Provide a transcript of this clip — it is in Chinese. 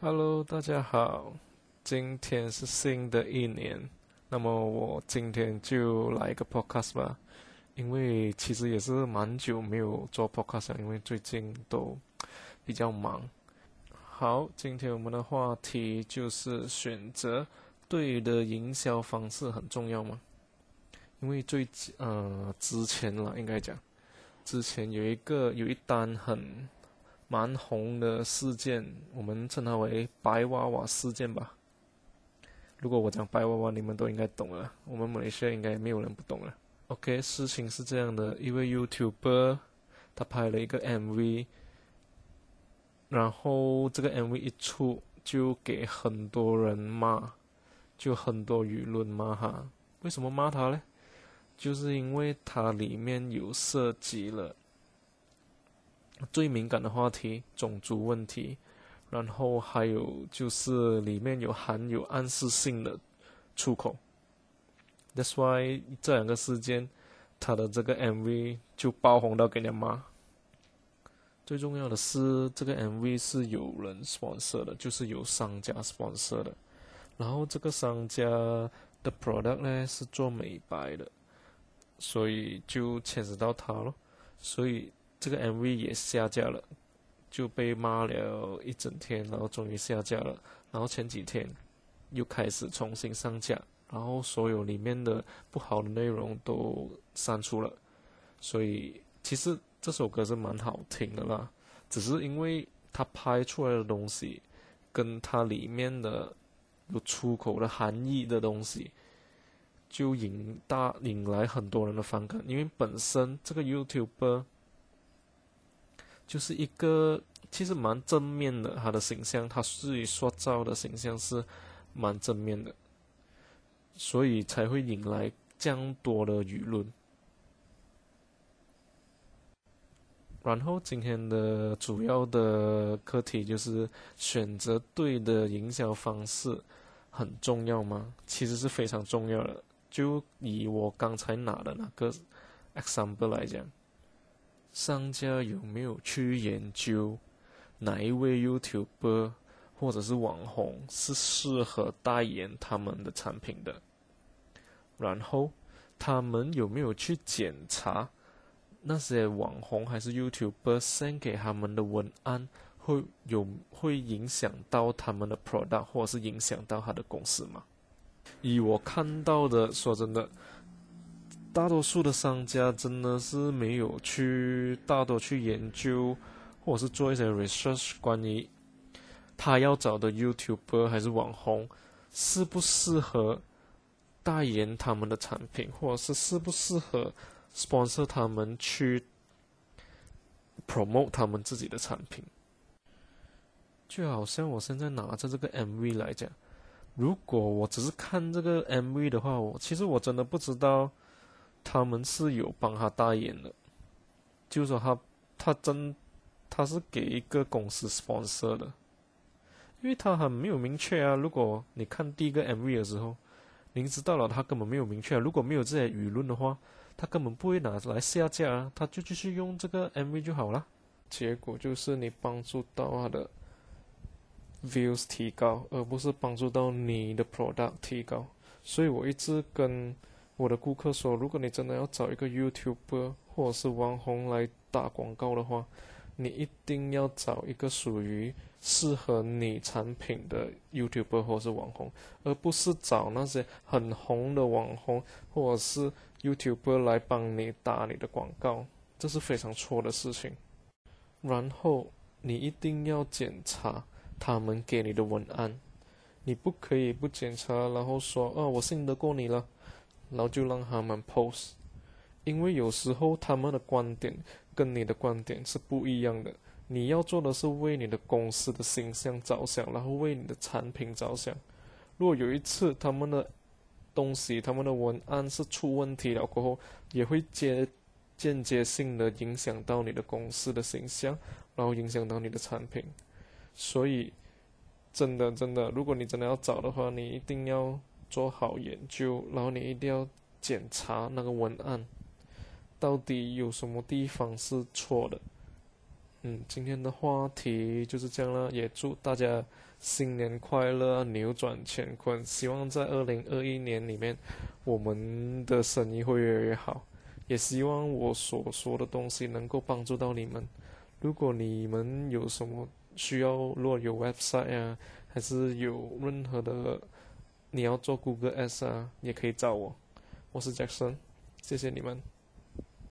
Hello，大家好，今天是新的一年，那么我今天就来一个 podcast 吧，因为其实也是蛮久没有做 podcast 了，因为最近都比较忙。好，今天我们的话题就是选择对的营销方式很重要吗？因为最呃之前了，应该讲之前有一个有一单很。蛮红的事件，我们称它为“白娃娃事件”吧。如果我讲白娃娃，你们都应该懂了。我们马来西亚应该没有人不懂了。OK，事情是这样的，一位 YouTuber 他拍了一个 MV，然后这个 MV 一出就给很多人骂，就很多舆论骂他。为什么骂他呢？就是因为它里面有涉及了。最敏感的话题，种族问题，然后还有就是里面有含有暗示性的出口。That's why 这两个事件，他的这个 MV 就爆红到给人骂。最重要的是，这个 MV 是有人 sponsor 的，就是有商家 sponsor 的。然后这个商家的 product 呢是做美白的，所以就牵扯到他咯。所以。这个 MV 也下架了，就被骂了一整天，然后终于下架了。然后前几天又开始重新上架，然后所有里面的不好的内容都删除了。所以其实这首歌是蛮好听的啦，只是因为它拍出来的东西跟它里面的有出口的含义的东西，就引大引来很多人的反感。因为本身这个 YouTuber。就是一个其实蛮正面的，他的形象，他自己塑造的形象是蛮正面的，所以才会引来这样多的舆论。然后今天的主要的课题就是选择对的营销方式很重要吗？其实是非常重要的。就以我刚才拿的那个 example 来讲。商家有没有去研究哪一位 YouTuber 或者是网红是适合代言他们的产品的？然后他们有没有去检查那些网红还是 YouTuber send 给他们的文案会有会影响到他们的 product 或者是影响到他的公司吗？以我看到的，说真的。大多数的商家真的是没有去大多去研究，或者是做一些 research 关于他要找的 YouTuber 还是网红适不适合代言他们的产品，或者是适不适合 sponsor 他们去 promote 他们自己的产品。就好像我现在拿着这个 MV 来讲，如果我只是看这个 MV 的话，我其实我真的不知道。他们是有帮他代言的，就是说他他真他是给一个公司 sponsor 的，因为他很没有明确啊。如果你看第一个 MV 的时候，您知道了他根本没有明确。如果没有这些舆论的话，他根本不会拿来下架啊，他就继续用这个 MV 就好了。结果就是你帮助到他的 views 提高，而不是帮助到你的 product 提高。所以我一直跟。我的顾客说：“如果你真的要找一个 YouTuber 或者是网红来打广告的话，你一定要找一个属于适合你产品的 YouTuber 或是网红，而不是找那些很红的网红或者是 YouTuber 来帮你打你的广告，这是非常错的事情。然后你一定要检查他们给你的文案，你不可以不检查，然后说：‘哦，我信得过你了。’”然后就让他们 post，因为有时候他们的观点跟你的观点是不一样的。你要做的是为你的公司的形象着想，然后为你的产品着想。如果有一次他们的东西、他们的文案是出问题了过后，也会间间接性的影响到你的公司的形象，然后影响到你的产品。所以真的真的，如果你真的要找的话，你一定要做好研究，然后你一定要检查那个文案，到底有什么地方是错的。嗯，今天的话题就是这样了，也祝大家新年快乐，扭转乾坤。希望在二零二一年里面，我们的生意会越来越好。也希望我所说的东西能够帮助到你们。如果你们有什么需要，如果有 website 啊，还是有任何的你要做 Google S 啊，也可以找我。我是 Jackson，谢谢你们。